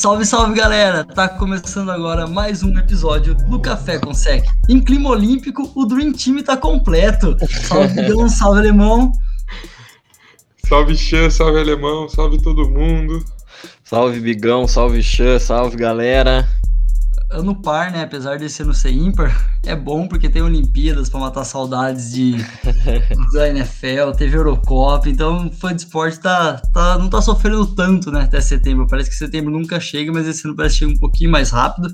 Salve, salve galera! Tá começando agora mais um episódio do Café com Sec. Em clima olímpico, o Dream Team tá completo. Salve, Bigão, salve, Alemão. Salve, Xan, salve, Alemão, salve todo mundo. Salve, Bigão, salve, Xan, salve, galera ano par, né? Apesar de ser no ser ímpar, é bom porque tem Olimpíadas para matar saudades de da NFL, teve Eurocopa, então o fã de esporte tá, tá, não tá sofrendo tanto, né? Até setembro. Parece que setembro nunca chega, mas esse ano parece que chega um pouquinho mais rápido.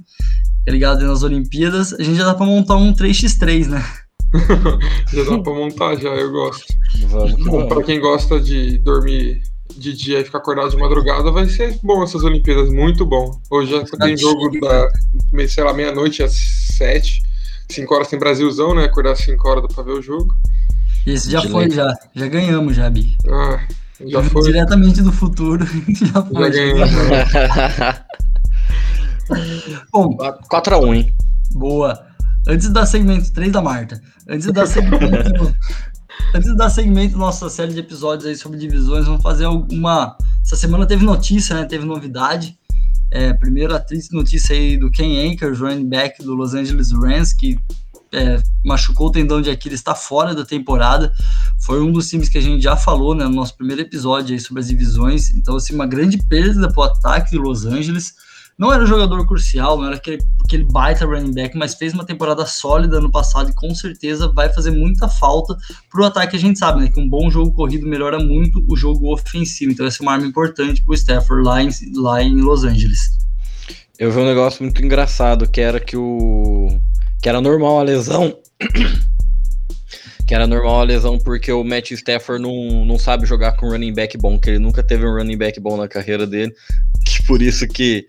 Tá ligado? Nas Olimpíadas, a gente já dá para montar um 3x3, né? já dá para montar, já, eu gosto. Vamos, Bom, para quem gosta de dormir de dia e ficar acordado de madrugada, vai ser bom essas Olimpíadas, muito bom. Hoje já tem jogo da, sei lá, meia-noite às sete, cinco horas tem Brasilzão, né? Acordar às cinco horas pra ver o jogo. Isso já de foi, já. Já ganhamos, já, Bi. Ah, já foi. Diretamente do futuro, já foi. Já ganhamos. bom, 4x1, hein? Boa. Antes da segmento, 3 da Marta. Antes da segmento Antes de dar segmento nossa série de episódios aí sobre divisões, vamos fazer alguma. Essa semana teve notícia, né? Teve novidade. É, primeiro a triste notícia aí do Ken Akers, running back do Los Angeles Rams, que é, machucou o tendão de Aquiles, está fora da temporada. Foi um dos times que a gente já falou né, no nosso primeiro episódio aí sobre as divisões. Então, assim, uma grande perda para o ataque de Los Angeles. Não era um jogador crucial, não era aquele, aquele baita running back, mas fez uma temporada sólida no passado e com certeza vai fazer muita falta para o ataque. A gente sabe né, que um bom jogo corrido melhora muito o jogo ofensivo, então essa é uma arma importante para o Stafford lá em, lá em Los Angeles. Eu vi um negócio muito engraçado que era que o que era normal a lesão que era normal a lesão porque o Matt Stafford não, não sabe jogar com running back bom, que ele nunca teve um running back bom na carreira dele, que por isso que,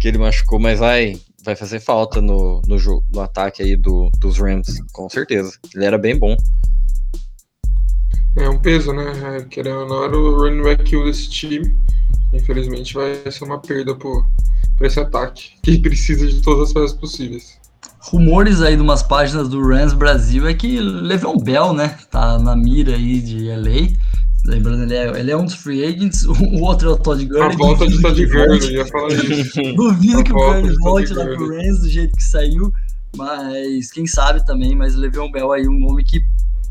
que ele machucou, mas vai, vai fazer falta no, no, no ataque aí do, dos Rams, com certeza. Ele era bem bom. É um peso, né? É, querendo ou não, era o running back desse time. Infelizmente vai ser uma perda por, por esse ataque, que precisa de todas as peças possíveis rumores aí de umas páginas do Rams Brasil é que Le'Veon Bell, né, tá na mira aí de LA. Lembrando, ele é, ele é um dos free agents, o outro é o Todd Gurley. A volta de Todd Gurley, ia falar isso. Duvido que o Gurley volte lá pro Rams do jeito que saiu, mas quem sabe também, mas Le'Veon Bell aí um nome que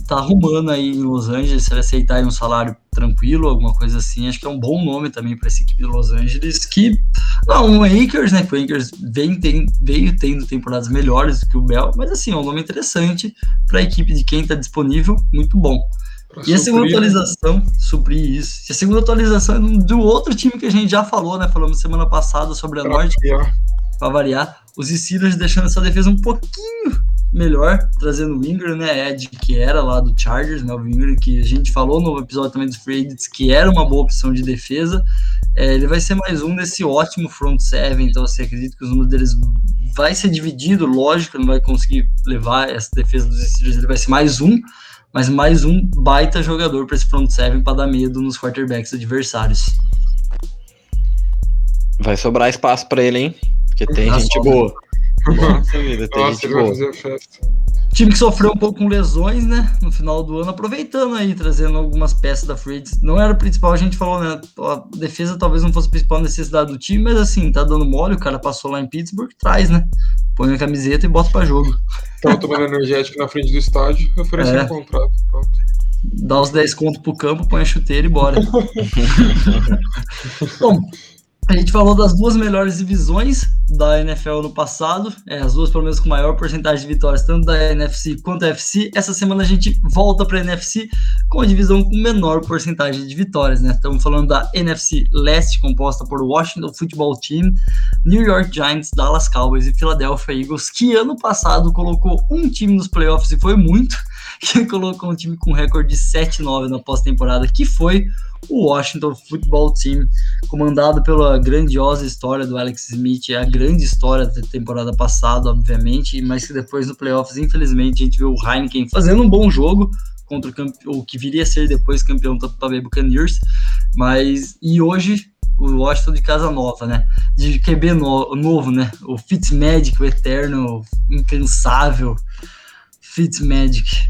tá arrumando aí em Los Angeles, se ele aceitar um salário tranquilo, alguma coisa assim, acho que é um bom nome também para essa equipe de Los Angeles, que não, o Akers, né, que o Akers vem, tem, veio tendo temporadas melhores do que o Bell, mas assim, é um nome interessante para a equipe de quem está disponível, muito bom. Pra e a segunda né? atualização, suprir isso. E a segunda atualização é do outro time que a gente já falou, né? Falamos semana passada sobre a pra Norte. Para variar, os Steelers deixando essa defesa um pouquinho melhor, trazendo o Ingram, né? Ed, que era lá do Chargers, né? O Ingram, que a gente falou no episódio também dos Free Agents, que era uma boa opção de defesa. É, ele vai ser mais um desse ótimo front seven, então você assim, acredita que os números deles vai ser dividido, lógico, não vai conseguir levar essa defesa dos Steelers, ele vai ser mais um, mas mais um baita jogador para esse front seven para dar medo nos quarterbacks adversários. Vai sobrar espaço para ele, hein? Porque tem gente boa. Nossa, vida, tem Nossa, gente boa. Festa. Time que sofreu um pouco com lesões, né? No final do ano, aproveitando aí, trazendo algumas peças da Freeds. Não era o principal, a gente falou, né? A defesa talvez não fosse a principal necessidade do time, mas assim, tá dando mole, o cara passou lá em Pittsburgh, traz, né? Põe a camiseta e bota pra jogo. Tava tomando energético na frente do estádio, oferecendo é. um contrato. Pronto. Dá os 10 contos pro campo, põe a chuteira e bora. Bom, a gente falou das duas melhores divisões da NFL no passado, é, as duas pelo menos com maior porcentagem de vitórias, tanto da NFC quanto da FC. Essa semana a gente volta para a NFC com a divisão com menor porcentagem de vitórias, né? Estamos falando da NFC Leste, composta por Washington Football Team, New York Giants, Dallas Cowboys e Philadelphia Eagles, que ano passado colocou um time nos playoffs e foi muito, que colocou um time com recorde de 7-9 na pós-temporada, que foi o Washington Football Team, comandado pela grandiosa história do Alex Smith, é a grande história da temporada passada, obviamente, mas que depois no playoffs, infelizmente, a gente viu o Heineken fazendo um bom jogo contra o, o que viria a ser depois campeão do Tampa Bay Buccaneers, mas e hoje o Washington de casa nova, né? De QB no, novo, né? O Fitzmagic, o eterno, incansável Fitzmagic.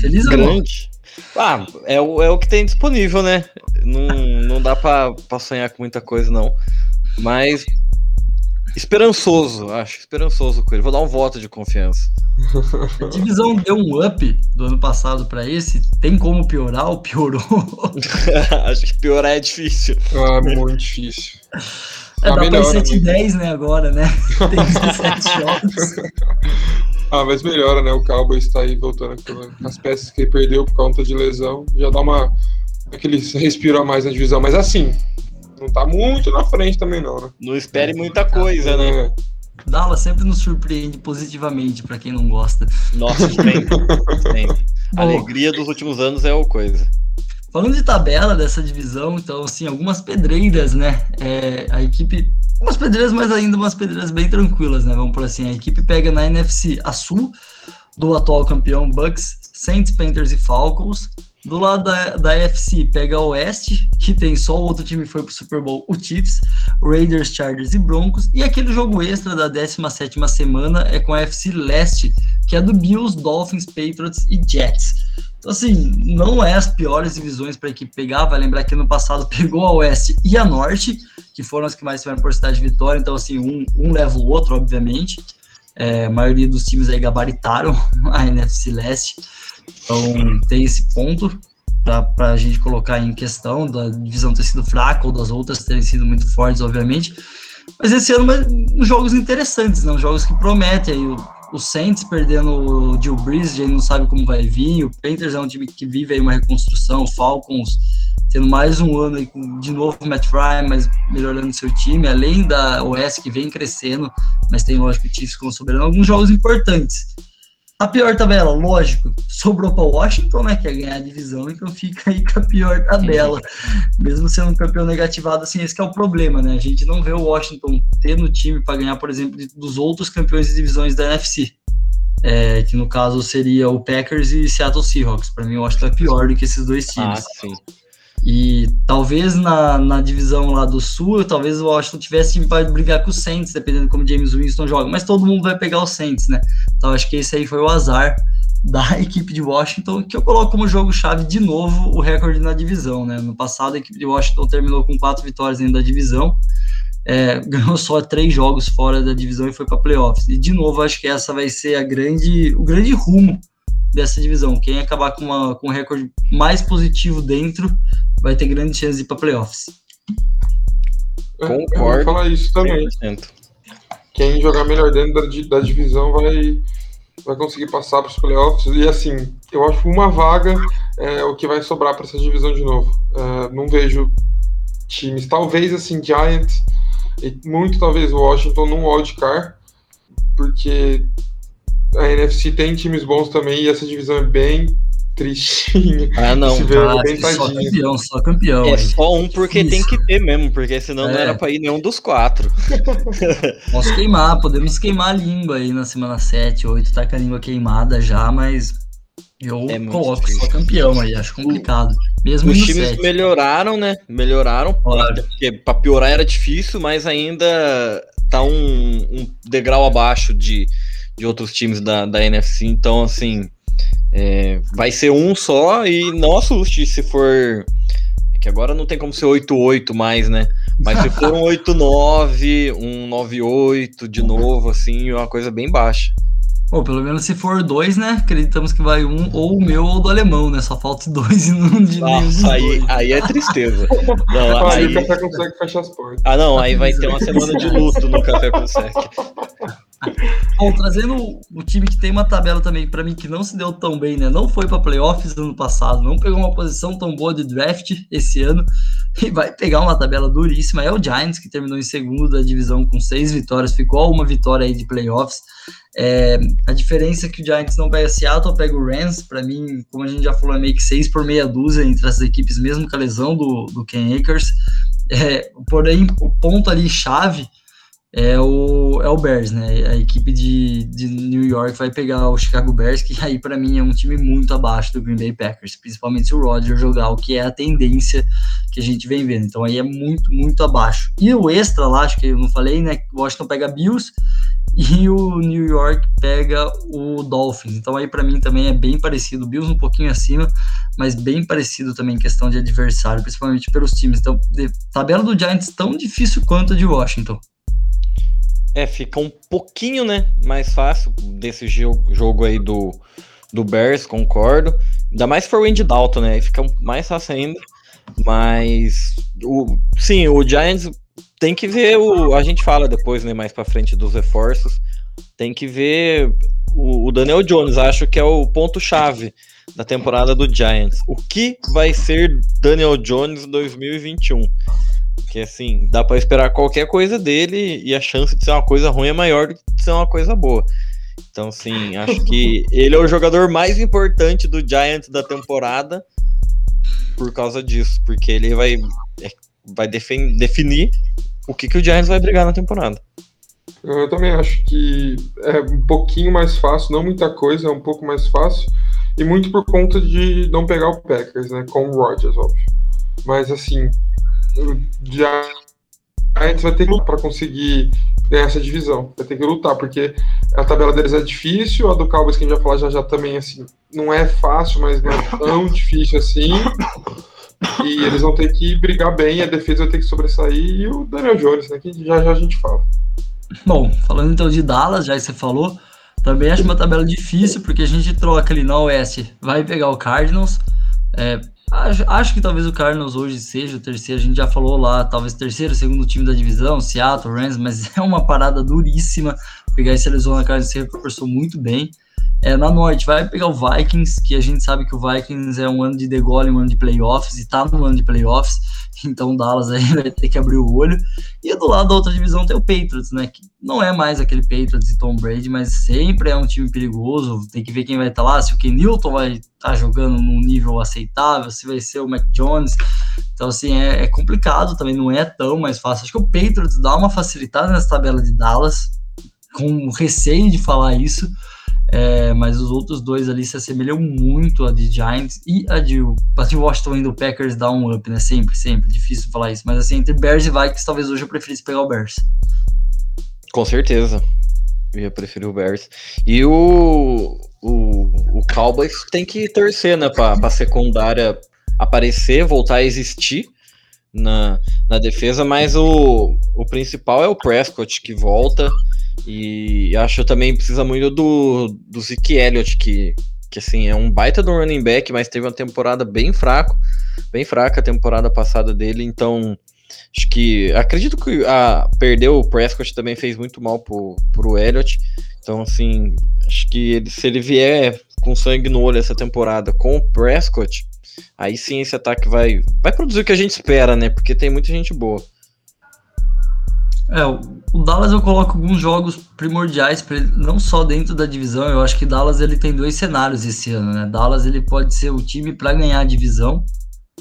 Feliz Grande. Ah, é o, é o que tem disponível, né? Não, não dá pra, pra sonhar com muita coisa, não. Mas esperançoso, acho, esperançoso com ele. Vou dar um voto de confiança. A divisão deu um up do ano passado para esse. Tem como piorar ou piorou? acho que piorar é difícil. Ah, muito difícil. É, dá melhora, pra ir 7 10, né, agora, né? Tem 17 jogos. Ah, mas melhora, né? O Cowboys está aí voltando com as peças que ele perdeu por conta de lesão. Já dá uma. aquele respiro a mais na divisão. Mas assim, não tá muito na frente também, não, né? Não espere muita coisa, né? É. Dallas sempre nos surpreende positivamente para quem não gosta. Nossa, sempre. sempre. A alegria dos últimos anos é o coisa. Falando de tabela dessa divisão, então, assim, algumas pedreiras, né? É, a equipe. Umas pedreiras, mas ainda umas pedreiras bem tranquilas, né? Vamos por assim. A equipe pega na NFC a Sul, do atual campeão Bucks, Saints, Panthers e Falcons. Do lado da, da FC pega o Oeste, que tem só o outro time que foi pro Super Bowl, o Chiefs, Raiders, Chargers e Broncos. E aquele jogo extra da 17 semana é com a FC Leste, que é do Bills, Dolphins, Patriots e Jets. Então, assim, não é as piores divisões para a equipe pegar. Vai lembrar que no passado pegou a Oeste e a Norte, que foram as que mais tiveram porcentagem de vitória. Então, assim, um, um leva o outro, obviamente. É, a maioria dos times aí gabaritaram a NFC Leste. Então, tem esse ponto para a gente colocar em questão da divisão ter sido fraca ou das outras terem sido muito fortes, obviamente. Mas esse ano, uns jogos interessantes, né? jogos que prometem. Aí, o, o Saints perdendo o Jill Breeze, a gente não sabe como vai vir. O Panthers é um time que vive aí uma reconstrução. O Falcons tendo mais um ano aí de novo o Matt Ryan, mas melhorando seu time. Além da OS que vem crescendo, mas tem, lógico, o Chiefs como soberano. Alguns jogos importantes. A pior tabela, lógico, sobrou para Washington, né? Que é ganhar a divisão, então fica aí com a pior tabela. Mesmo sendo um campeão negativado, assim, esse é o problema, né? A gente não vê o Washington tendo time para ganhar, por exemplo, dos outros campeões de divisões da NFC. É, que no caso seria o Packers e Seattle Seahawks. Para mim, o Washington é pior do que esses dois times. Ah, sim. E talvez na, na divisão lá do Sul, talvez o Washington tivesse para brigar com o Saints, dependendo como James Winston joga. Mas todo mundo vai pegar o Saints, né? Então acho que esse aí foi o azar da equipe de Washington, que eu coloco como jogo-chave de novo o recorde na divisão, né? No passado a equipe de Washington terminou com quatro vitórias dentro da divisão, é, ganhou só três jogos fora da divisão e foi para playoffs. E de novo acho que essa vai ser a grande, o grande rumo dessa divisão. Quem acabar com, uma, com um recorde mais positivo dentro vai ter grande chance de ir para playoffs. Concordo. Eu vou falar isso também. 100%. Quem jogar melhor dentro da, da divisão vai, vai conseguir passar para os playoffs. E assim, eu acho uma vaga é o que vai sobrar para essa divisão de novo. É, não vejo times, talvez assim, Giants e muito talvez Washington num wildcard, porque a NFC tem times bons também e essa divisão é bem tristinha. Ah, não. Ah, bem só campeão, só campeão. É só um porque Isso. tem que ter mesmo, porque senão é. não era pra ir nenhum dos quatro. Posso queimar, podemos queimar a língua aí na semana 7, 8, tá com a língua queimada já, mas eu é coloco difícil. só campeão aí, acho complicado. Mesmo Os times 7. melhoraram, né? Melhoraram, claro. porque pra piorar era difícil, mas ainda tá um, um degrau abaixo de de outros times da, da NFC. Então, assim, é, vai ser um só e não assuste se for. É que agora não tem como ser 8-8 mais, né? Mas se for um 8-9, um 9-8 de novo, assim, é uma coisa bem baixa. Bom, pelo menos se for dois, né? Acreditamos que vai um, ou o meu ou do alemão, né? Só falta dois e não de Nossa, aí, dois. aí é tristeza. Não, aí, aí o café consegue fechar as portas. Ah, não, aí vai ter uma semana de luto no café com sec. Bom, trazendo o time que tem uma tabela também, para mim, que não se deu tão bem, né? Não foi para playoffs ano passado, não pegou uma posição tão boa de draft esse ano e vai pegar uma tabela duríssima. É o Giants, que terminou em segundo da divisão com seis vitórias, ficou uma vitória aí de playoffs. É, a diferença é que o Giants não pega Seattle, pega o Rams. Para mim, como a gente já falou, é meio que seis por meia dúzia entre essas equipes, mesmo com a lesão do, do Ken Akers. É, porém, o ponto ali chave é o, é o Bears, né? A equipe de, de New York vai pegar o Chicago Bears, que aí para mim é um time muito abaixo do Green Bay Packers, principalmente se o Roger jogar, o que é a tendência que a gente vem vendo. Então aí é muito, muito abaixo. E o extra lá, acho que eu não falei, né? Washington pega Bills e o New York pega o Dolphins. Então aí para mim também é bem parecido, Bills um pouquinho acima, mas bem parecido também em questão de adversário, principalmente pelos times. Então, tabela do Giants tão difícil quanto a de Washington. É, fica um pouquinho, né, mais fácil desse jogo, jogo aí do, do Bears, concordo. Ainda mais for o Andy Dalton, né, aí fica mais fácil ainda. Mas, o, sim, o Giants tem que ver o. A gente fala depois, né, mais para frente dos reforços. Tem que ver o, o Daniel Jones. Acho que é o ponto-chave da temporada do Giants. O que vai ser Daniel Jones 2021? Porque assim, dá para esperar qualquer coisa dele e a chance de ser uma coisa ruim é maior do que de ser uma coisa boa. Então, sim, acho que ele é o jogador mais importante do Giants da temporada por causa disso, porque ele vai, é, vai definir o que, que o Giants vai brigar na temporada. Eu também acho que é um pouquinho mais fácil, não muita coisa, é um pouco mais fácil, e muito por conta de não pegar o Packers, né, com o Rodgers, óbvio. Mas assim, o Giants vai ter que lutar para conseguir ganhar essa divisão, vai ter que lutar, porque a tabela deles é difícil, a do Cowboys que a gente vai falar já já também, assim, não é fácil, mas não é tão difícil assim. E eles vão ter que brigar bem, a defesa vai ter que sobressair e o Daniel Jones, né? Que já já a gente fala. Bom, falando então de Dallas, já você falou, também acho uma tabela difícil, porque a gente troca ali na Oeste, vai pegar o Cardinals. É, acho, acho, que talvez o Cardinals hoje seja o terceiro, a gente já falou lá, talvez terceiro, segundo time da divisão, Seattle, Rams, mas é uma parada duríssima. Pegar esse Arizona Cardinals se reforçou muito bem. É, na Norte, vai pegar o Vikings, que a gente sabe que o Vikings é um ano de degole, um ano de playoffs, e tá no ano de playoffs, então o Dallas aí vai ter que abrir o olho. E do lado da outra divisão tem o Patriots, né, que não é mais aquele Patriots e Tom Brady, mas sempre é um time perigoso, tem que ver quem vai estar tá lá, se o Ken Newton vai estar tá jogando num nível aceitável, se vai ser o Mac Jones, então assim, é, é complicado também, não é tão mais fácil. Acho que o Patriots dá uma facilitada nessa tabela de Dallas, com receio de falar isso, é, mas os outros dois ali se assemelham muito a de Giants e a de, a de Washington e do Packers dá um up, né? Sempre, sempre. Difícil falar isso. Mas assim, entre Bears e Vikings, talvez hoje eu preferisse pegar o Bears. Com certeza. Eu ia preferir o Bears. E o, o, o Cowboys tem que torcer, né? Pra, pra secundária aparecer, voltar a existir na, na defesa, mas o, o principal é o Prescott que volta. E acho também precisa muito do, do Zeke Elliott, que, que assim, é um baita do running back, mas teve uma temporada bem fraco, bem fraca a temporada passada dele, então acho que acredito que a perder o Prescott também fez muito mal pro, pro Elliott. Então, assim, acho que ele, se ele vier com sangue no olho essa temporada com o Prescott, aí sim esse ataque vai, vai produzir o que a gente espera, né? Porque tem muita gente boa. É, o Dallas eu coloco alguns jogos primordiais para não só dentro da divisão. Eu acho que Dallas ele tem dois cenários esse ano, né? Dallas ele pode ser o time para ganhar a divisão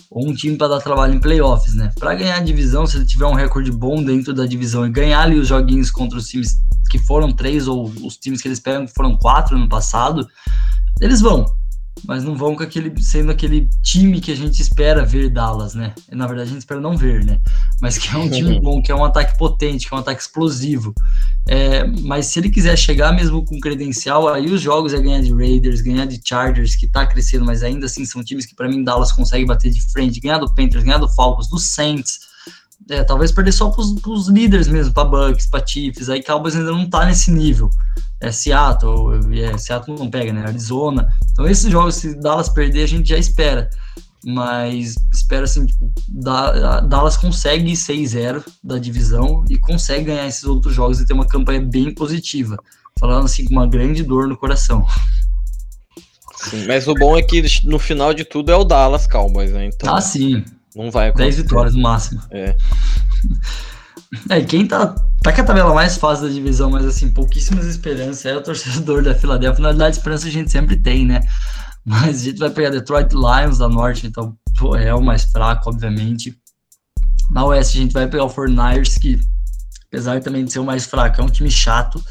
ou um time para dar trabalho em playoffs, né? Para ganhar a divisão, se ele tiver um recorde bom dentro da divisão e ganhar ali os joguinhos contra os times que foram três ou os times que eles pegam que foram quatro no passado, eles vão mas não vão com aquele sendo aquele time que a gente espera ver Dallas, né? Na verdade, a gente espera não ver, né? Mas que é um time bom, que é um ataque potente, que é um ataque explosivo. É, mas se ele quiser chegar mesmo com credencial, aí os jogos é ganhar de Raiders, ganhar de Chargers, que tá crescendo, mas ainda assim são times que para mim Dallas consegue bater de frente, ganhar do Panthers, ganhar do Falcons, do Saints. É, talvez perder só pros, pros líderes mesmo, para Bucks, para Chiefs. Aí Cowboys ainda não tá nesse nível é Seattle, é, Seattle não pega, né? Arizona. Então esses jogos, se Dallas perder, a gente já espera. Mas espera assim, tipo, Dallas consegue 6-0 da divisão e consegue ganhar esses outros jogos e ter uma campanha bem positiva. Falando assim, com uma grande dor no coração. Sim, mas o bom é que no final de tudo é o Dallas Cowboys, né? Então, ah, sim. Não vai acontecer. 10 vitórias no máximo. É. É, quem tá, tá com a tabela mais fácil da divisão, mas assim, pouquíssimas esperanças, é o torcedor da Filadélfia. Na verdade, esperança a gente sempre tem, né? Mas a gente vai pegar Detroit Lions da Norte, então pô, é o mais fraco, obviamente. Na Oeste a gente vai pegar o Fortnite, que apesar também de ser o mais fraco, é um time chato.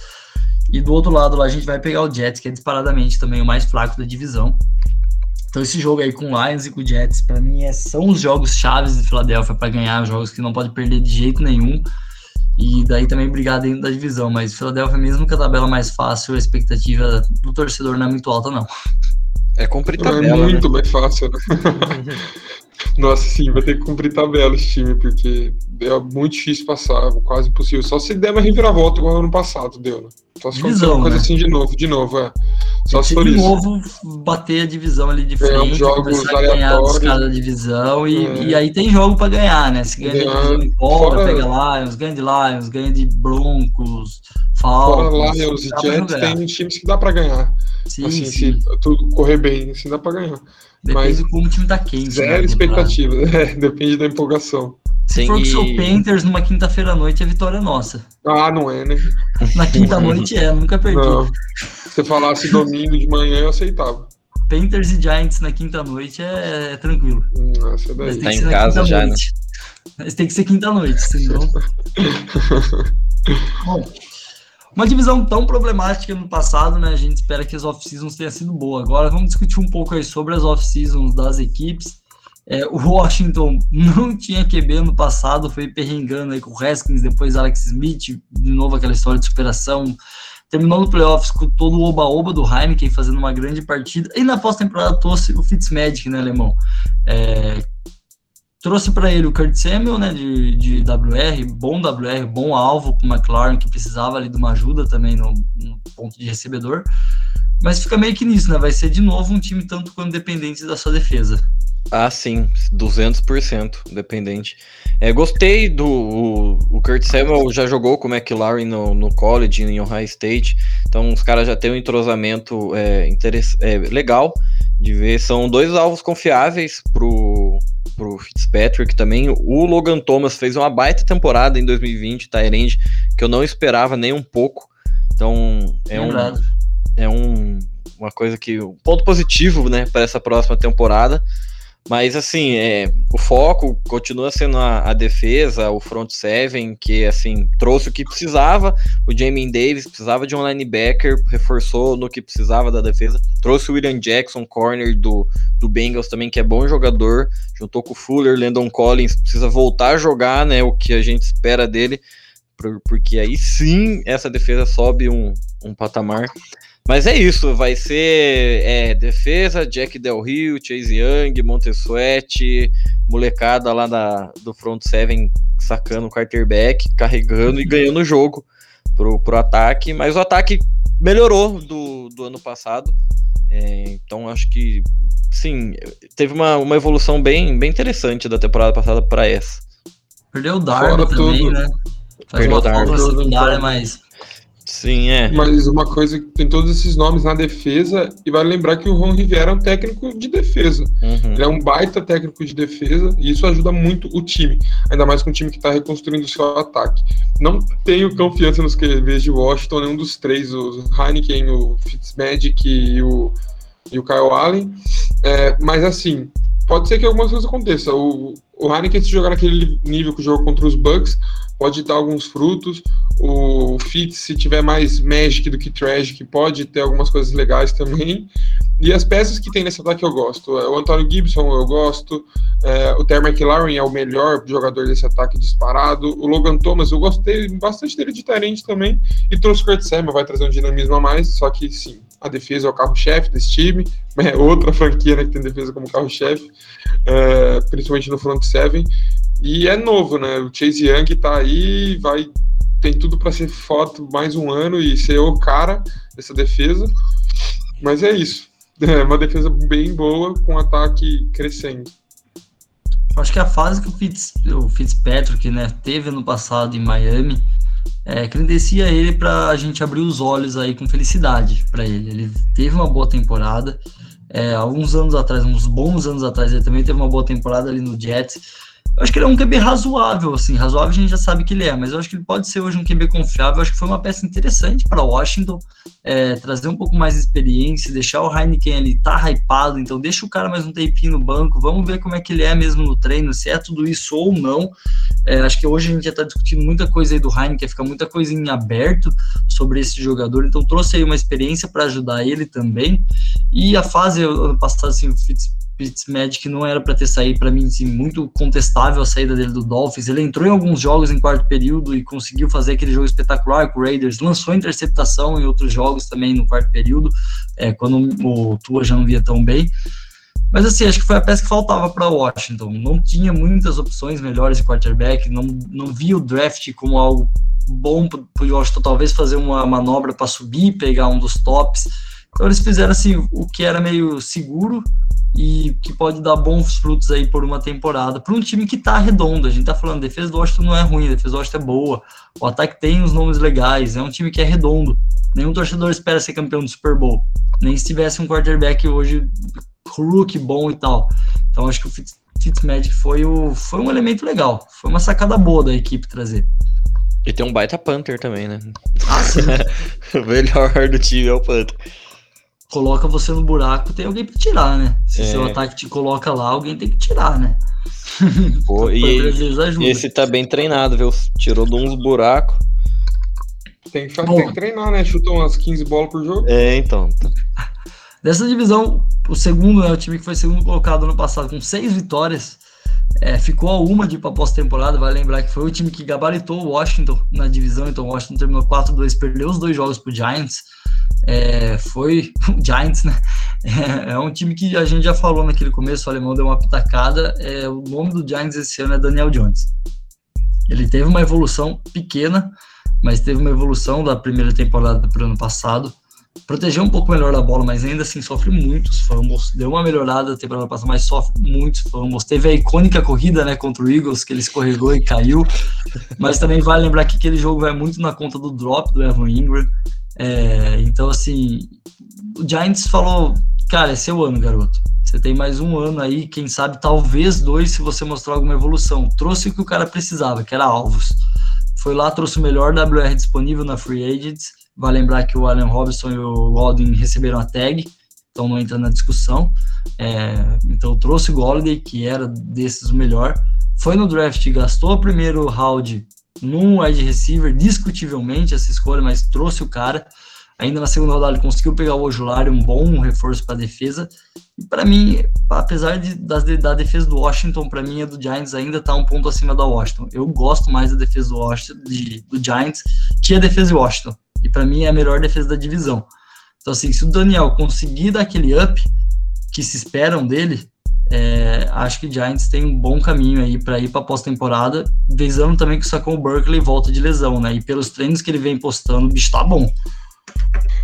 E do outro lado lá a gente vai pegar o Jets, que é disparadamente também o mais fraco da divisão. Então esse jogo aí com Lions e com Jets, para mim, é, são os jogos chaves de Filadélfia para ganhar, jogos que não pode perder de jeito nenhum. e daí também brigar dentro da divisão. Mas Philadelphia, mesmo que a tabela mais fácil, a expectativa do torcedor não é muito alta, não. É cumprir é tabela. É muito né? mais fácil. Né? Nossa, sim, vai ter que cumprir tabela esse time, porque é muito difícil passar, quase impossível. Só se der uma reviravolta igual ano passado, deu, né? Só se for uma coisa né? assim de novo, de novo, é. Só se for de isso. novo bater a divisão ali de frente, é, começar a ganhar os caras da divisão, e, é. e aí tem jogo pra ganhar, né? Se ganha a divisão Fora... pega Lions, ganha de Lions, ganha de Broncos, Falcons. Fora Lions e Jets, tem times que dá pra ganhar. Sim, assim, sim. se tudo correr bem, assim dá pra ganhar. Depende Mas, de como o time tá quente. Zero né, expectativa, é, depende da empolgação. Se for o seu Panthers numa quinta-feira à noite, é vitória nossa. Ah, não é, né? Na quinta noite é, nunca perdi. Não. Se falasse domingo de manhã, eu aceitava. Panthers e Giants na quinta noite é, é tranquilo. Nossa, daí. Tá em casa já, né? Mas tem que ser quinta noite, senão. Bom, uma divisão tão problemática no passado, né? A gente espera que as off-seasons tenham sido boas. Agora vamos discutir um pouco aí sobre as off-seasons das equipes. É, o Washington não tinha QB no passado, foi perrengando aí com o Haskins, depois Alex Smith, de novo aquela história de superação. Terminou no playoffs com todo o oba-oba do Heineken fazendo uma grande partida. E na pós-temporada trouxe o Fitzmagic, né, Alemão? É, trouxe para ele o Kurt Samuel, né, de, de WR, bom WR, bom alvo com o McLaren, que precisava ali de uma ajuda também no, no, ponto de recebedor. Mas fica meio que nisso, né? Vai ser de novo um time tanto quanto dependente da sua defesa. Ah, sim, 200% dependente. É, gostei do. O, o Kurt Samuel já jogou com o McLaren no, no college, em Ohio State, então os caras já têm um entrosamento é, é, legal de ver. São dois alvos confiáveis pro, pro Fitzpatrick também. O Logan Thomas fez uma baita temporada em 2020, Tyrande, que eu não esperava nem um pouco. Então, é um, é um, uma coisa que. Um ponto positivo, né, para essa próxima temporada. Mas assim, é, o foco continua sendo a, a, defesa, o front seven, que assim trouxe o que precisava. O Jamie Davis precisava de um linebacker, reforçou no que precisava da defesa. Trouxe o William Jackson, corner do, do Bengals também, que é bom jogador. Juntou com o Fuller, Landon Collins, precisa voltar a jogar, né? O que a gente espera dele, porque aí sim essa defesa sobe um, um patamar. Mas é isso, vai ser é, defesa, Jack Del Rio, Chase Young, Montesuete, molecada lá da, do front seven sacando o quarterback, carregando e ganhando o jogo pro, pro ataque, mas o ataque melhorou do, do ano passado, é, então acho que sim, teve uma, uma evolução bem, bem interessante da temporada passada para essa. Perdeu o Darwin também, tudo. né? Faz Perdeu uma falta secundária, mas Sim, é. Mas uma coisa que tem todos esses nomes na defesa, e vale lembrar que o Ron Rivera é um técnico de defesa. Uhum. Ele é um baita técnico de defesa, e isso ajuda muito o time. Ainda mais com um time que está reconstruindo o seu ataque. Não tenho confiança nos QBs de Washington, nenhum dos três, o Heineken, o Fitzmagic e o, e o Kyle Allen. É, mas assim, pode ser que algumas coisas aconteçam. O, o Heineken, se jogar naquele nível que o jogo contra os Bucks, pode dar alguns frutos. O Fitz, se tiver mais Magic do que Tragic, pode ter algumas coisas legais também. E as peças que tem nesse ataque eu gosto. O Antônio Gibson eu gosto. É, o Terry McLaren é o melhor jogador desse ataque disparado. O Logan Thomas, eu gostei bastante dele de Tyrande também. E trouxe o Kurt Samuel, vai trazer um dinamismo a mais. Só que sim, a defesa é o carro-chefe desse time. É outra franquia né, que tem defesa como carro-chefe. É, principalmente no front seven. E é novo, né? O Chase Young tá aí, vai tem tudo para ser foto mais um ano e ser o cara dessa defesa. Mas é isso. É uma defesa bem boa com ataque crescendo. Acho que a fase que o, Fitz, o Fitzpatrick né, teve no passado em Miami é, credencia ele para a gente abrir os olhos aí com felicidade para ele. Ele teve uma boa temporada. É, alguns anos atrás, uns bons anos atrás, ele também teve uma boa temporada ali no Jets eu acho que ele é um QB razoável, assim, razoável a gente já sabe que ele é, mas eu acho que ele pode ser hoje um QB confiável. Eu acho que foi uma peça interessante para Washington, é, trazer um pouco mais de experiência, deixar o Heineken ali, tá hypado, então deixa o cara mais um tempinho no banco, vamos ver como é que ele é mesmo no treino, se é tudo isso ou não. É, acho que hoje a gente já está discutindo muita coisa aí do Heineken, fica muita coisa em aberto sobre esse jogador, então trouxe aí uma experiência para ajudar ele também. E a fase ano passado, assim, o Fitz, Fitzmagic não era para ter saído, para mim, assim, muito contestável a saída dele do Dolphins. Ele entrou em alguns jogos em quarto período e conseguiu fazer aquele jogo espetacular com o Raiders. Lançou interceptação em outros jogos também no quarto período, é, quando o Tua já não via tão bem. Mas assim, acho que foi a peça que faltava para Washington. Não tinha muitas opções melhores de quarterback, não, não via o draft como algo bom para o Washington talvez fazer uma manobra para subir, pegar um dos tops. Então eles fizeram assim o que era meio seguro e que pode dar bons frutos aí por uma temporada para um time que está redondo. A gente está falando, a defesa do Washington não é ruim, a defesa do Washington é boa. O ataque tem os nomes legais, é um time que é redondo. Nenhum torcedor espera ser campeão do Super Bowl. Nem se tivesse um quarterback hoje rookie bom e tal. Então acho que o Fitz, Fitzmagic foi, o, foi um elemento legal. Foi uma sacada boa da equipe trazer. E tem um baita Panther também, né? Ah, sim. o melhor do time é o Panther. Coloca você no buraco, tem alguém pra tirar, né? Se é. seu ataque te coloca lá, alguém tem que tirar, né? Pô, então, e esse tá bem treinado, viu? Tirou de uns buracos. Tem que, tem que treinar, né? Chutou umas 15 bolas por jogo. É, então. Dessa divisão, o segundo, né, o time que foi segundo colocado no passado, com seis vitórias, é, ficou a uma de ir para pós-temporada. Vai lembrar que foi o time que gabaritou o Washington na divisão, então Washington terminou 4-2, perdeu os dois jogos para Giants. É, foi o Giants, né? É, é, um time que a gente já falou naquele começo, o alemão deu uma pitacada. É, o nome do Giants esse ano é Daniel Jones. Ele teve uma evolução pequena, mas teve uma evolução da primeira temporada para o ano passado protegeu um pouco melhor a bola, mas ainda assim sofre muitos fumbles. Deu uma melhorada a temporada passada, mas sofre muitos fumbles. Teve a icônica corrida, né, contra o Eagles, que ele escorregou e caiu. Mas também vale lembrar que aquele jogo vai muito na conta do drop do Evan Ingram. É, então, assim, o Giants falou: cara, é o ano, garoto. Você tem mais um ano aí, quem sabe, talvez dois, se você mostrar alguma evolução. Trouxe o que o cara precisava, que era alvos. Foi lá, trouxe o melhor WR disponível na Free Agents Vai lembrar que o Allen Robinson e o Godwin receberam a tag, então não entra na discussão. É, então trouxe o Golladay, que era desses o melhor. Foi no draft, gastou o primeiro round num wide receiver, discutivelmente essa escolha, mas trouxe o cara. Ainda na segunda rodada ele conseguiu pegar o Ojulari, um bom reforço para a defesa. E para mim, apesar de, das, da defesa do Washington, para mim a do Giants ainda está um ponto acima da Washington. Eu gosto mais da defesa do, Washington, de, do Giants que a defesa do Washington. E para mim é a melhor defesa da divisão. Então, assim, se o Daniel conseguir dar aquele up que se esperam dele, é, acho que o Giants tem um bom caminho aí para ir para pós-temporada, visando também que o Sacon Berkeley volta de lesão, né? E pelos treinos que ele vem postando, o bicho tá bom.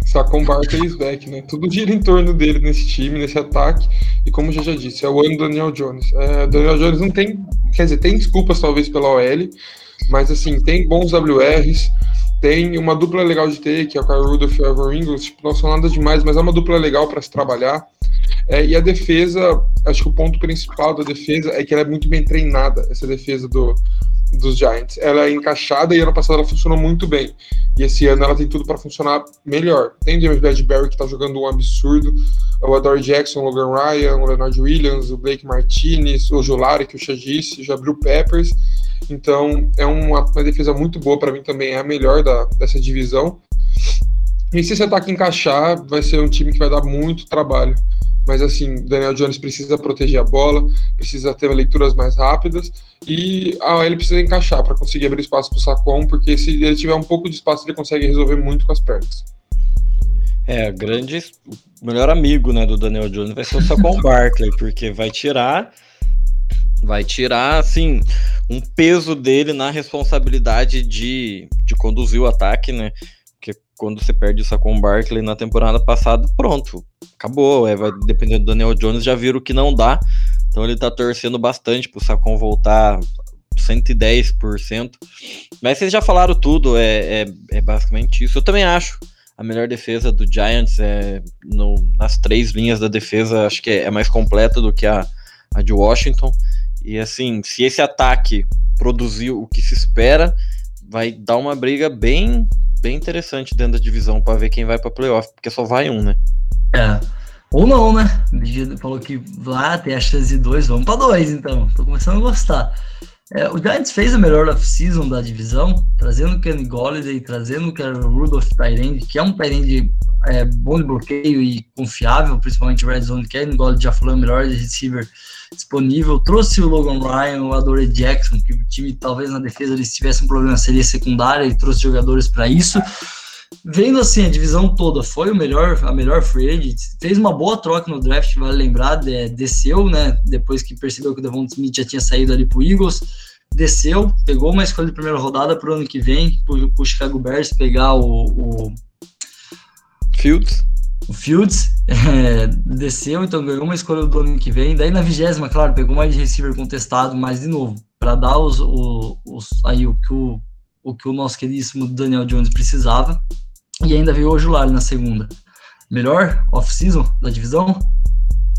Sacon Barkley back, né? Tudo gira em torno dele nesse time, nesse ataque. E como eu já disse, é o ano do Daniel Jones. É, Daniel Jones não tem, quer dizer, tem desculpas talvez pela OL, mas assim, tem bons WRs, tem uma dupla legal de ter, que é o Kyle Rudolph e o Evan Ingles, tipo, não são nada demais, mas é uma dupla legal para se trabalhar. É, e a defesa, acho que o ponto principal da defesa é que ela é muito bem treinada, essa defesa do, dos Giants. Ela é encaixada e ano passado ela funcionou muito bem. E esse ano ela tem tudo para funcionar melhor. Tem o James Bradbury que está jogando um absurdo, o Adore Jackson, o Logan Ryan, o Leonard Williams, o Blake Martinez, o Jolari, que eu já disse, já abriu Peppers. Então é uma, uma defesa muito boa para mim também, é a melhor da, dessa divisão. E se esse ataque encaixar, vai ser um time que vai dar muito trabalho. Mas assim, Daniel Jones precisa proteger a bola, precisa ter leituras mais rápidas e a precisa encaixar para conseguir abrir espaço para o Sacon, porque se ele tiver um pouco de espaço, ele consegue resolver muito com as pernas. É, grande, o melhor amigo né, do Daniel Jones vai ser o Sacon Barkley, porque vai tirar vai tirar, assim, um peso dele na responsabilidade de, de conduzir o ataque, né? Porque quando você perde isso com o Barkley na temporada passada, pronto, acabou. É, vai depender do Daniel Jones, já viram que não dá. Então ele tá torcendo bastante pro Sacon voltar 110%. Mas vocês já falaram tudo, é, é, é, basicamente isso. Eu também acho a melhor defesa do Giants é no, nas três linhas da defesa, acho que é, é mais completa do que a, a de Washington. E assim, se esse ataque produzir o que se espera, vai dar uma briga bem, bem interessante dentro da divisão para ver quem vai para playoff, porque só vai um, né? É. Ou não, né? O falou que lá tem a chance de dois, vamos para dois então. Tô começando a gostar. É, o Giants fez a melhor off-season da divisão, trazendo o Kenny Golladay, trazendo o Rudolph Tyrande, que é um Tyrande é, bom de bloqueio e confiável, principalmente Red Zone. Kenny Golladay já falou, o melhor receiver disponível. Trouxe o Logan Ryan, o Adore Jackson, que o time talvez na defesa eles tivesse um problema, seria secundária, e trouxe jogadores para isso. Vendo assim a divisão toda, foi o melhor, a melhor free fez uma boa troca no draft, vale lembrar, desceu, né, depois que percebeu que o Devon Smith já tinha saído ali pro Eagles, desceu, pegou uma escolha de primeira rodada pro ano que vem, pro, pro Chicago Bears pegar o, o Fields. O Fields é, desceu, então ganhou uma escolha do ano que vem. Daí na vigésima, claro, pegou mais receiver contestado, mas de novo, para dar os, os, os, aí o que o, o que o nosso queridíssimo Daniel Jones precisava. E ainda veio o Julari na segunda. Melhor off-season da divisão?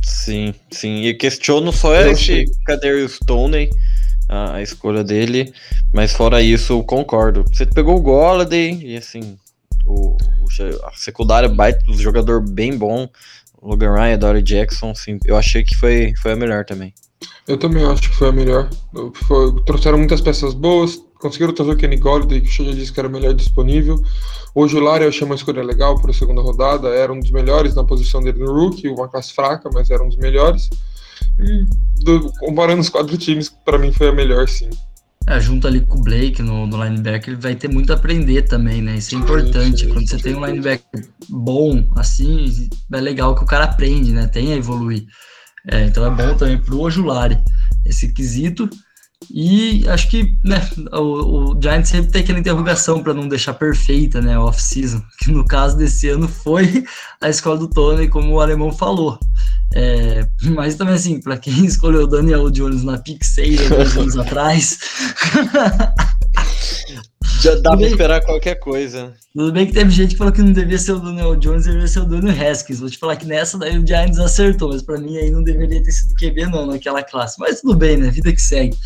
Sim, sim. E questiono só esse Kader Stoney, a, a escolha dele, mas fora isso, eu concordo. Você pegou o Golladay e assim, o, o a secundária baita, um jogador bem bom. Logan Ryan, Dory Jackson, sim, eu achei que foi, foi a melhor também. Eu também acho que foi a melhor. Foi, trouxeram muitas peças boas, conseguiram trazer o Kenny Golladay, que o já disse que era o melhor disponível. Hoje o Lari eu achei uma escolha legal para a segunda rodada, era um dos melhores na posição dele no rookie, uma classe fraca, mas era um dos melhores. E do, comparando os quatro times, para mim foi a melhor, sim. É, junto ali com o Blake no, no linebacker, ele vai ter muito a aprender também, né? Isso é importante. Quando você tem um linebacker bom, assim, é legal que o cara aprende, né? Tem a evoluir. É, então é bom também pro Ojulari esse quesito. E acho que né, o, o Giants sempre tem aquela interrogação para não deixar perfeita né, a off-season, que no caso desse ano foi a escola do Tony, como o alemão falou. É, mas também assim, para quem escolheu o Daniel Jones na pick 6 dois anos atrás. Já dá pra esperar qualquer coisa. Tudo bem que teve gente que falou que não devia ser o Daniel Jones, devia ser o Daniel Haskins. Vou te falar que nessa daí o Giants acertou, mas para mim aí não deveria ter sido QB não naquela classe. Mas tudo bem, né? Vida que segue.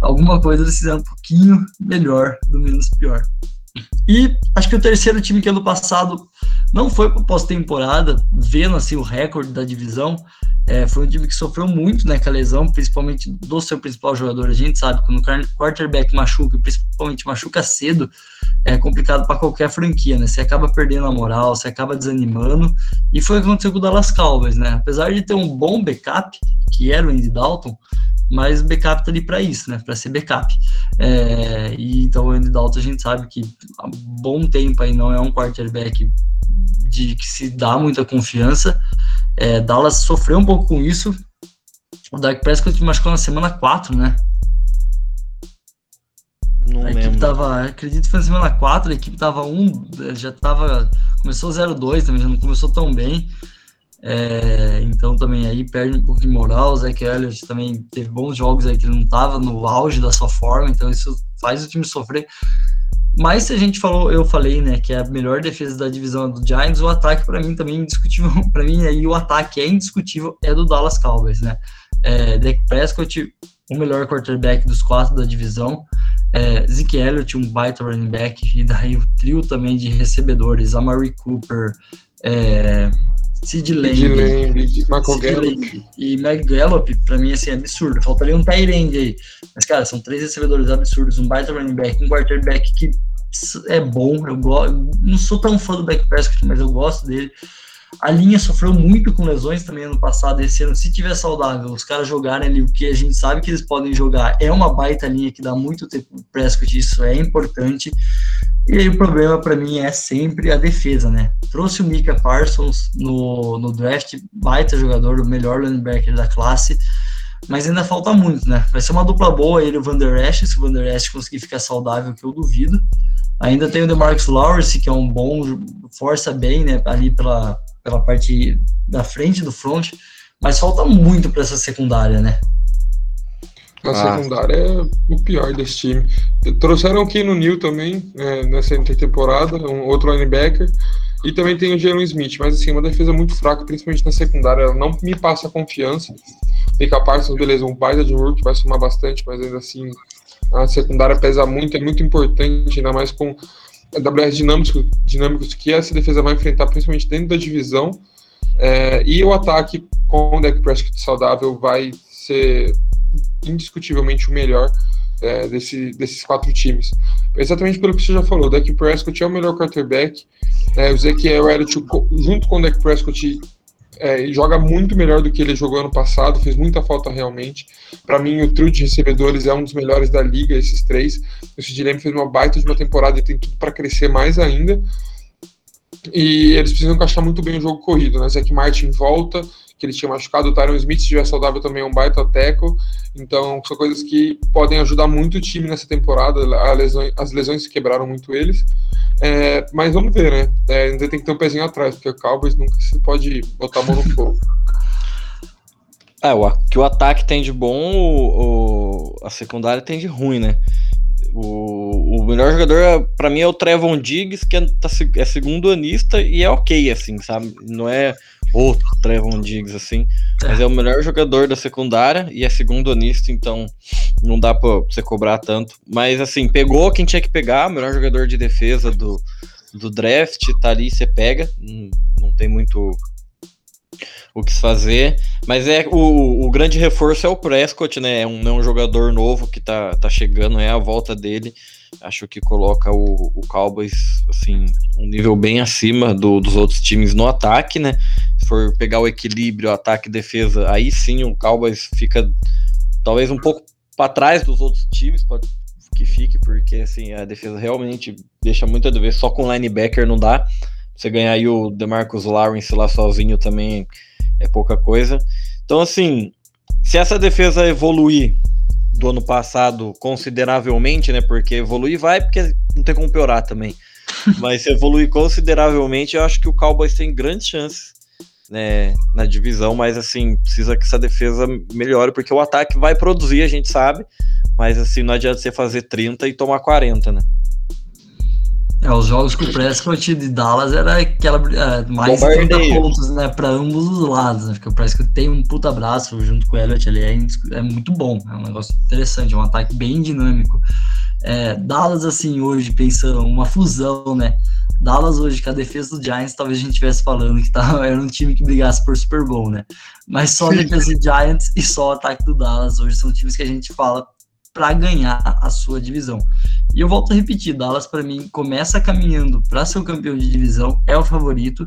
Alguma coisa eles fizeram um pouquinho melhor, do menos pior. E acho que o terceiro time que ano passado não foi para pós-temporada, vendo assim o recorde da divisão, é, foi um time que sofreu muito né, com a lesão, principalmente do seu principal jogador. A gente sabe que quando o quarterback machuca, principalmente machuca cedo, é complicado para qualquer franquia, né? Você acaba perdendo a moral, você acaba desanimando. E foi o que aconteceu com o Dallas Cowboys, né? Apesar de ter um bom backup, que era o Andy Dalton, mas o backup tá ali para isso, né? Para ser backup. É, e então o Andy Dalton a gente sabe que há bom tempo aí não é um quarterback de que se dá muita confiança. É, Dallas sofreu um pouco com isso. O Dak Prescott machucou na semana 4, né? Não a lembro. equipe tava, acredito que foi na semana 4, a equipe tava 1, já tava, começou 0-2 também, já não começou tão bem. É, então também aí perde um pouco de moral. O Zach Elliott também teve bons jogos aí que ele não estava no auge da sua forma, então isso faz o time sofrer. Mas se a gente falou, eu falei, né, que é a melhor defesa da divisão do Giants, o ataque para mim também é indiscutível, para mim aí o ataque é indiscutível é do Dallas Cowboys, né? É, Dak Prescott, o melhor quarterback dos quatro da divisão, é, Zeke Elliott, um baita running back, e daí o trio também de recebedores, Amari Cooper, é, Sid Lamb, Michael Gallup. e Meg Gallup, pra mim, assim, é absurdo. Faltaria um Tyrande aí. Mas, cara, são três recebedores absurdos, um baita running back, um quarterback que é bom. Eu gosto. Não sou tão fã do Dak Prescott, mas eu gosto dele. A linha sofreu muito com lesões também ano passado. Esse ano, se tiver saudável, os caras jogarem ali o que a gente sabe que eles podem jogar, é uma baita linha que dá muito tempo pro Prescott, isso é importante. E aí o problema para mim é sempre a defesa, né? Trouxe o Mika Parsons no, no draft, baita jogador, o melhor linebacker da classe, mas ainda falta muito, né? Vai ser uma dupla boa ele e o Van Der Esch, se o Van Der Esch conseguir ficar saudável, que eu duvido. Ainda tem o DeMarcus Lawrence, que é um bom, força bem, né, ali pela, pela parte da frente do front, mas falta muito para essa secundária, né? A ah. secundária é o pior desse time. Trouxeram o Keno New também é, nessa temporada, um outro linebacker. E também tem o Jalen Smith, mas assim, uma defesa muito fraca, principalmente na secundária. Ela não me passa confiança. Mika Parsons, beleza, um baita de work, vai somar bastante, mas ainda assim, a secundária pesa muito, é muito importante, ainda mais com WR dinâmicos, dinâmicos que essa defesa vai enfrentar, principalmente dentro da divisão. É, e o ataque com o Deck Prescott saudável vai ser indiscutivelmente o melhor. é, desse, desses quatro times. Exatamente pelo que você já falou, o Dak Prescott é o melhor quarterback, é, o Ezequiel Elliott, junto com o Dak Prescott, é, joga muito melhor do que ele jogou ano passado, fez muita falta realmente. Para mim, o trio de recebedores é um dos melhores da liga, esses três. O Sid fez uma baita de uma temporada e tem tudo para crescer mais ainda. E eles precisam encaixar muito bem o jogo corrido, né? Zach Martin volta, que ele tinha machucado, o Tyron Smith, se estiver saudável, também é um baita tackle. Então, são coisas que podem ajudar muito o time nessa temporada. Lesão, as lesões quebraram muito eles. É, mas vamos ver, né? É, ainda tem que ter um pezinho atrás, porque o Cowboys nunca se pode botar a mão no fogo. É, o que o ataque tem de bom, o, o, a secundária tem de ruim, né? O, o melhor jogador, para mim, é o Trevon Diggs, que é, tá, é segundo anista e é ok, assim, sabe? Não é o Trevon Diggs, assim. Mas é o melhor jogador da secundária e é segundo anista, então não dá pra você cobrar tanto. Mas, assim, pegou quem tinha que pegar, o melhor jogador de defesa do, do draft, tá ali, você pega. Não, não tem muito o que se fazer. Mas é o, o grande reforço é o Prescott, né? É um, é um jogador novo que tá, tá chegando, é a volta dele. Acho que coloca o, o Cowboys assim, um nível bem acima do, dos outros times no ataque, né? For pegar o equilíbrio, ataque e defesa, aí sim o Cowboys fica talvez um pouco para trás dos outros times, pode que fique, porque assim, a defesa realmente deixa muito a dever, só com linebacker não dá. Você ganhar aí o DeMarcus Lawrence lá sozinho também é pouca coisa. Então, assim, se essa defesa evoluir do ano passado consideravelmente, né? Porque evoluir vai, porque não tem como piorar também. Mas se evoluir consideravelmente, eu acho que o Cowboys tem grandes chances né, na divisão, mas assim, precisa que essa defesa melhore, porque o ataque vai produzir, a gente sabe, mas assim, não adianta você fazer 30 e tomar 40, né? É, os jogos com o Prescott de Dallas era aquela é, mais de 30 pontos, né, para ambos os lados, né, porque o Prescott tem um puta braço junto com o Elliott, ele é, é muito bom, é um negócio interessante, é um ataque bem dinâmico. É, Dallas, assim, hoje, pensando, uma fusão, né, Dallas hoje, com a defesa do Giants, talvez a gente estivesse falando que tá, era um time que brigasse por Super Bowl, né, mas só a defesa do Giants e só o ataque do Dallas, hoje são times que a gente fala para ganhar a sua divisão. E eu volto a repetir, Dallas para mim começa caminhando para ser o campeão de divisão, é o favorito.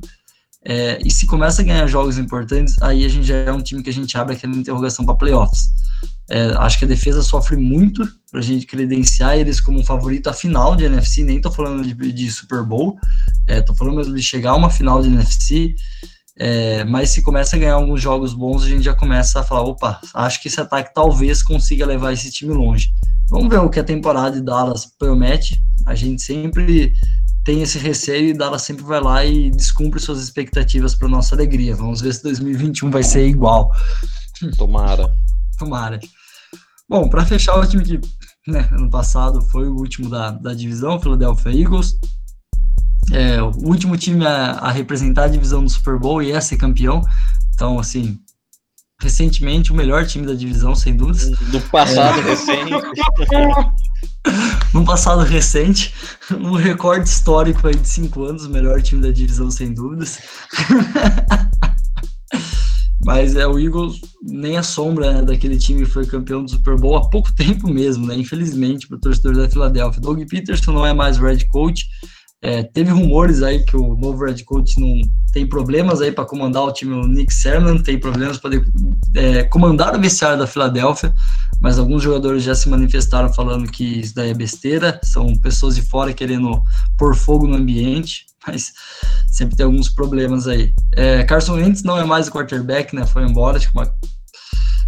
É, e se começa a ganhar jogos importantes, aí a gente já é um time que a gente abre aquela interrogação para playoffs. É, acho que a defesa sofre muito para a gente credenciar eles como um favorito à final de NFC. Nem estou falando de, de, Super Bowl, estou é, falando mesmo de chegar a uma final de NFC. É, mas se começa a ganhar alguns jogos bons, a gente já começa a falar: opa, acho que esse ataque talvez consiga levar esse time longe. Vamos ver o que a temporada de Dallas promete. A gente sempre tem esse receio e Dallas sempre vai lá e descumpre suas expectativas para nossa alegria. Vamos ver se 2021 vai ser igual. Tomara. Tomara. Bom, para fechar o time que né, ano passado foi o último da, da divisão, Philadelphia Eagles é, o último time a, a, representar a divisão do Super Bowl e a ser campeão. Então, assim, recentemente o melhor time da divisão, sem dúvidas. Do passado é. recente. no passado recente, um recorde histórico aí de cinco anos, o melhor time da divisão, sem dúvidas. Mas é o Eagles nem a sombra né, daquele time que foi campeão do Super Bowl há pouco tempo mesmo, né? Infelizmente, para o torcedor da Filadélfia. Doug Peterson não é mais red coach, é, teve rumores aí que o novo Red Coach não tem problemas aí para comandar o time, o Nick Sermon tem problemas para é, comandar o vestiário da Filadélfia, mas alguns jogadores já se manifestaram falando que isso daí é besteira, são pessoas de fora querendo pôr fogo no ambiente, mas sempre tem alguns problemas aí. É, Carson Wentz não é mais o quarterback, né? Foi embora, acho que uma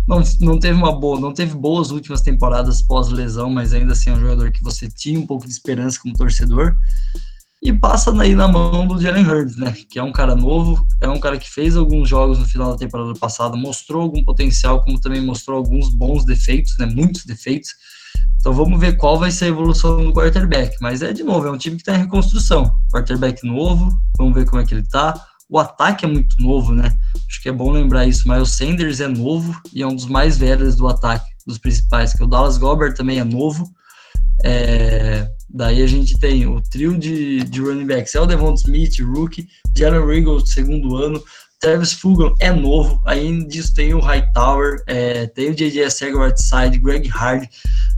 não, não teve uma boa, não teve boas últimas temporadas pós lesão, mas ainda assim é um jogador que você tinha um pouco de esperança como torcedor e passa aí na mão do Jalen Hurts, né? Que é um cara novo, é um cara que fez alguns jogos no final da temporada passada, mostrou algum potencial, como também mostrou alguns bons defeitos, né? Muitos defeitos. Então vamos ver qual vai ser a evolução do quarterback. Mas é de novo, é um time que está em reconstrução. Quarterback novo, vamos ver como é que ele tá. O ataque é muito novo, né? Acho que é bom lembrar isso. O Sanders é novo e é um dos mais velhos do ataque, dos principais. Que o Dallas Gobbert também é novo. É, daí a gente tem o trio de, de running backs, é o Devon Smith, rookie, Jalen Riggle, segundo ano, Travis Fulgham é novo, aí disso tem o Hightower, é, tem o J.J. Sager Whiteside, Greg Hard,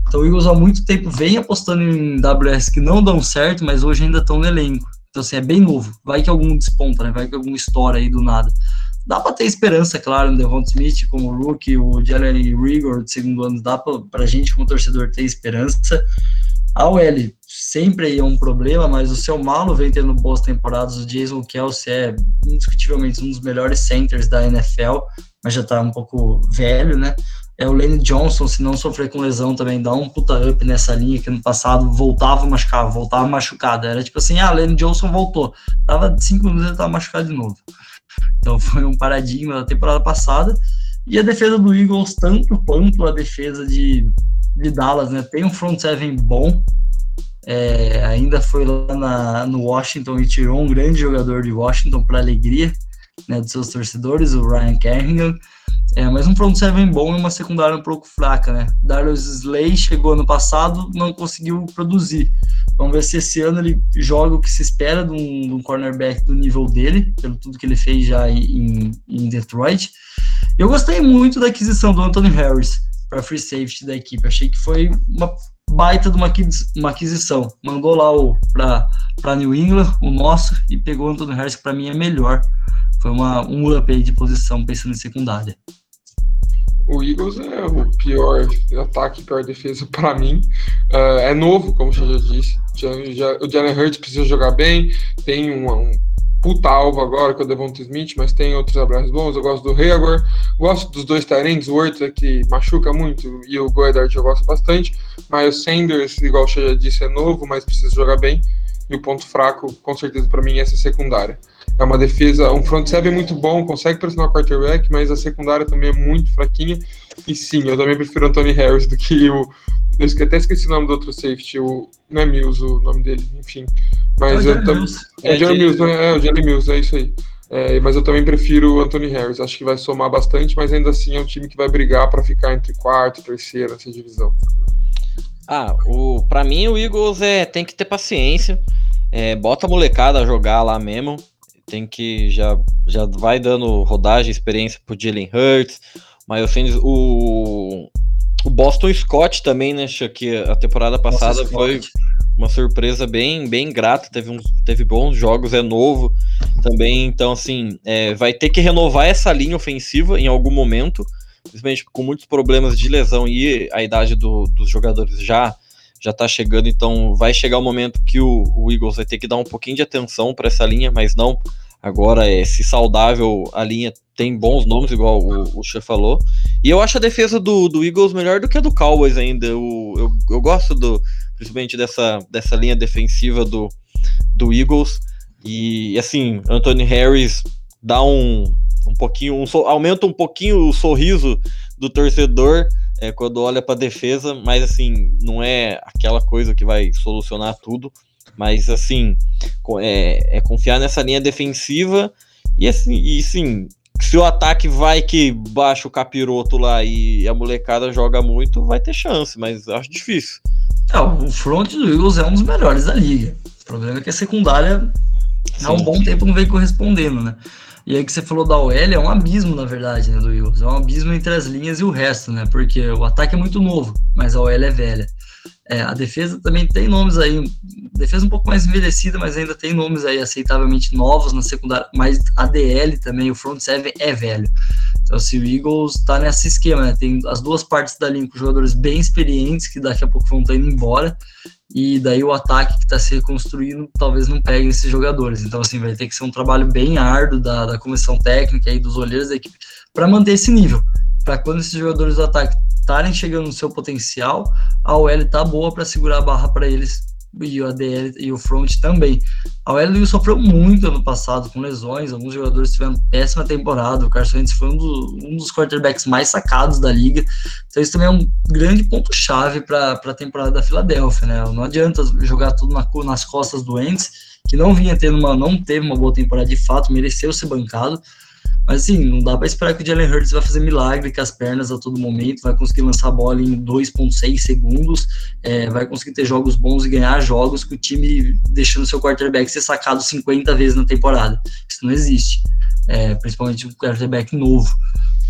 Então o Eagles há muito tempo vem apostando em WS que não dão certo, mas hoje ainda estão no elenco. Então, assim, é bem novo. Vai que algum desponta, né? Vai que algum estoura aí do nada. Dá para ter esperança, claro, no Devon Smith como rookie, o Jalen Rigor de segundo ano, dá para a gente, como torcedor, ter esperança. A OL sempre é um problema, mas o seu Malo vem tendo boas temporadas. O Jason Kelsey é indiscutivelmente um dos melhores centers da NFL, mas já está um pouco velho, né? É o Lane Johnson, se não sofrer com lesão também, dá um puta up nessa linha que no passado voltava machucado, voltava machucado. Era tipo assim, ah, Lane Johnson voltou. Dava cinco minutos e tava machucado de novo. Então foi um paradigma da temporada passada. E a defesa do Eagles, tanto quanto a defesa de, de Dallas, né? Tem um front seven bom. É, ainda foi lá na, no Washington e tirou um grande jogador de Washington para alegria né, dos seus torcedores, o Ryan Kerrigan. É, mas um front seven bom e uma secundária um pouco fraca, né? Darius Slay chegou ano passado, não conseguiu produzir. Vamos ver se esse ano ele joga o que se espera de um, de um cornerback do nível dele, pelo tudo que ele fez já em, em Detroit. Eu gostei muito da aquisição do Anthony Harris para free safety da equipe. Achei que foi uma baita de uma, uma aquisição. Mandou lá para New England, o nosso, e pegou o Anthony Harris, que para mim é melhor foi uma, um up aí de posição pensando em secundária. O Eagles é o pior ataque, pior defesa para mim. Uh, é novo, como você já disse. Já, já, o Jalen Hurts precisa jogar bem. Tem um, um puta alvo agora com é o Devonta Smith, mas tem outros abraços bons. Eu gosto do Hayward, gosto dos dois Tyrants, o Worth é que machuca muito e o Goedart eu gosto bastante. Mas o Sanders, igual você já disse, é novo, mas precisa jogar bem. E o ponto fraco, com certeza, para mim, é essa secundária. É uma defesa, um front seven muito bom, consegue pressionar o quarterback, mas a secundária também é muito fraquinha. E sim, eu também prefiro o Anthony Harris do que o. Eu até esqueci o nome do outro safety, o, não é Mills o nome dele, enfim. Mas é eu também. É, o Jerry Mills, é, é o Jerry Mills, é isso aí. É, mas eu também prefiro o Anthony Harris. Acho que vai somar bastante, mas ainda assim é um time que vai brigar para ficar entre quarto e terceiro nessa divisão. Ah, o para mim o Eagles é tem que ter paciência. É, bota a molecada a jogar lá mesmo. Tem que já já vai dando rodagem, experiência pro Jalen Hurts, Miles Sanders, o o Boston Scott também, né, que a temporada passada foi uma surpresa bem bem grata, teve uns, teve bons jogos, é novo também, então assim, é, vai ter que renovar essa linha ofensiva em algum momento, principalmente com muitos problemas de lesão e a idade do, dos jogadores já já tá chegando, então vai chegar o momento que o, o Eagles vai ter que dar um pouquinho de atenção para essa linha, mas não agora é se saudável a linha tem bons nomes, igual o, o Che falou. E eu acho a defesa do, do Eagles melhor do que a do Cowboys ainda. Eu, eu, eu gosto do principalmente dessa, dessa linha defensiva do, do Eagles. E assim, Anthony Harris dá um, um pouquinho, um, aumenta um pouquinho o sorriso do torcedor é, quando olha para a defesa, mas assim, não é aquela coisa que vai solucionar tudo, mas assim, é, é confiar nessa linha defensiva e assim, e sim, se o ataque vai que baixa o capiroto lá e a molecada joga muito, vai ter chance, mas acho difícil. É, o front do Eagles é um dos melhores da liga. O problema é que a secundária há um bom tempo não vem correspondendo, né? E aí que você falou da OL, é um abismo, na verdade, né, do Eagles. É um abismo entre as linhas e o resto, né? Porque o ataque é muito novo, mas a OL é velha. É, a defesa também tem nomes aí, defesa um pouco mais envelhecida, mas ainda tem nomes aí aceitavelmente novos na secundária, mas a DL também, o front seven é velho. Então, se o Eagles tá nesse esquema, né? Tem as duas partes da linha com jogadores bem experientes, que daqui a pouco vão estar indo embora, e daí o ataque que está se reconstruindo talvez não pegue esses jogadores. Então, assim, vai ter que ser um trabalho bem árduo da, da comissão técnica e dos olheiros da equipe para manter esse nível. Para quando esses jogadores do ataque estarem chegando no seu potencial, a OL tá boa para segurar a barra para eles e o ADL e o front também. A OL sofreu muito ano passado com lesões, alguns jogadores tiveram péssima temporada, o Carson Wentz foi um, do, um, dos quarterbacks mais sacados da liga, então isso também é um grande ponto-chave para a temporada da Filadélfia, né? Não adianta jogar tudo na, nas costas do Wentz, que não vinha tendo uma, não teve uma boa temporada de fato, mereceu ser bancado, mas assim, não dá para esperar que o Jalen Hurts vai fazer milagre com as pernas a todo momento, vai conseguir lançar a bola em 2,6 segundos, é, vai conseguir ter jogos bons e ganhar jogos com o time deixando seu quarterback ser sacado 50 vezes na temporada. Isso não existe, é, principalmente um quarterback novo.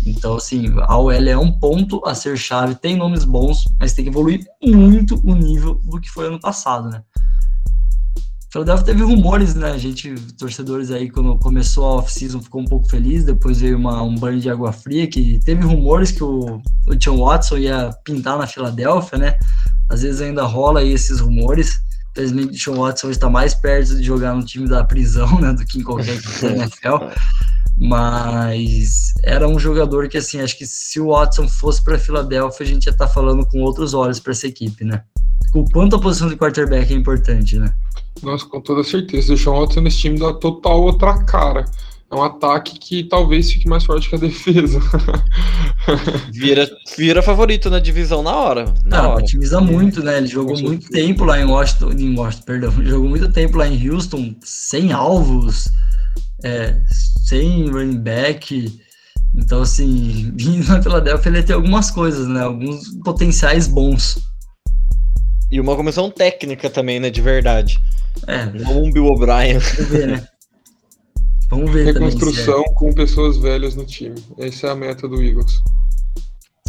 Então, assim, a OL é um ponto a ser chave, tem nomes bons, mas tem que evoluir muito o nível do que foi ano passado, né? Philadelphia teve rumores, né? A gente, torcedores aí, quando começou a off-season, ficou um pouco feliz. Depois veio uma, um banho de água fria que teve rumores que o, o John Watson ia pintar na Filadélfia, né? Às vezes ainda rola aí esses rumores. Infelizmente, o John Watson está mais perto de jogar no time da prisão, né? Do que em qualquer equipe da NFL. Mas era um jogador que, assim, acho que se o Watson fosse para Filadélfia, a gente ia estar tá falando com outros olhos para essa equipe, né? O quanto a posição de quarterback é importante, né? Nossa, com toda certeza. O Sean Watson nesse time dá total outra cara. É um ataque que talvez fique mais forte que a defesa. vira, vira favorito na divisão na hora. Na Não, hora. otimiza muito, né? Ele jogou com muito certeza. tempo lá em Washington, em Washington, perdão. Jogou muito tempo lá em Houston, sem alvos, é, sem running back. Então, assim, vindo na Philadelphia, ele tem algumas coisas, né? Alguns potenciais bons. E uma comissão técnica também, né? De verdade. É. Não um Bill O'Brien. Vamos ver, né? Vamos ver Reconstrução também, com pessoas velhas no time. Essa é a meta do Eagles.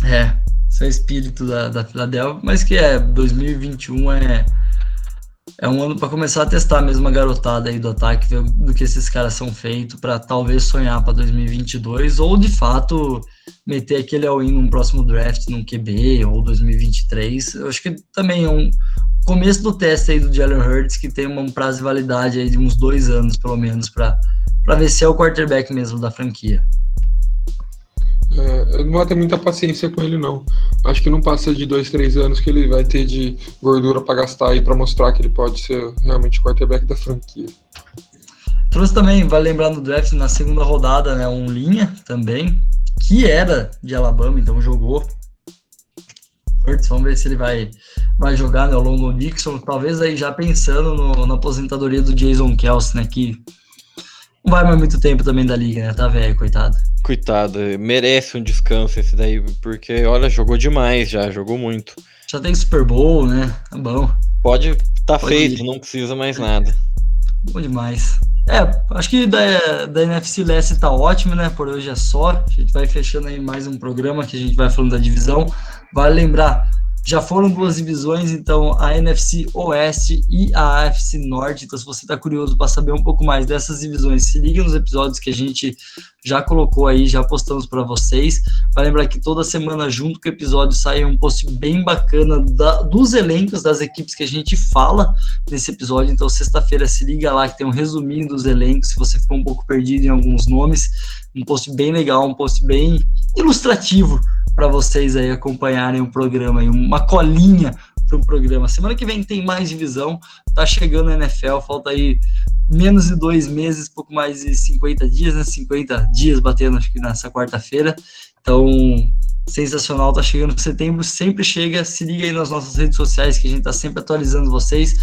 É, esse é o espírito da, da Philadelphia, mas que é 2021 é é um ano para começar a testar mesmo a garotada aí do ataque, ver do que esses caras são feitos para talvez sonhar para 2022 ou de fato meter aquele all-in num próximo draft, num QB ou 2023. Eu acho que também é um começo do teste aí do Jalen Hurts que tem um prazo de validade aí de uns dois anos pelo menos para ver se é o quarterback mesmo da franquia. É, eu não vou ter muita paciência com ele, não. Acho que não passa de dois, três anos que ele vai ter de gordura para gastar aí para mostrar que ele pode ser realmente o quarterback da franquia. Trouxe também, vale lembrar no draft, na segunda rodada, né, um linha também, que era de Alabama, então jogou. Vamos ver se ele vai, vai jogar, né, o London Dixon, talvez aí já pensando no, na aposentadoria do Jason Kelsey, né, que não vai mais muito tempo também da liga, né, tá velho, coitado. Coitado, merece um descanso esse daí, porque, olha, jogou demais já, jogou muito. Já tem Super Bowl, né? Tá bom. Pode tá Pode feito, ir. não precisa mais nada. Bom demais. É, acho que da, da NFC Leste tá ótimo, né? Por hoje é só. A gente vai fechando aí mais um programa que a gente vai falando da divisão. Vale lembrar, já foram duas divisões, então a NFC Oeste e a AFC Norte. Então, se você está curioso para saber um pouco mais dessas divisões, se liga nos episódios que a gente já colocou aí, já postamos para vocês. Vai lembrar que toda semana, junto com o episódio, sai um post bem bacana da, dos elencos das equipes que a gente fala nesse episódio. Então, sexta-feira, se liga lá que tem um resuminho dos elencos. Se você ficou um pouco perdido em alguns nomes, um post bem legal, um post bem ilustrativo para vocês aí acompanharem o programa, aí, uma colinha para o programa. Semana que vem tem mais divisão, tá chegando a NFL, falta aí menos de dois meses, pouco mais de 50 dias, né? 50 dias batendo acho que nessa quarta-feira. Então, sensacional, tá chegando setembro, sempre chega, se liga aí nas nossas redes sociais que a gente tá sempre atualizando vocês.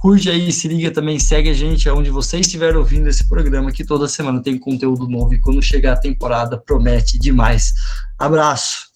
Curte aí, se liga também, segue a gente aonde vocês estiverem ouvindo esse programa que toda semana tem conteúdo novo e quando chegar a temporada promete demais. Abraço.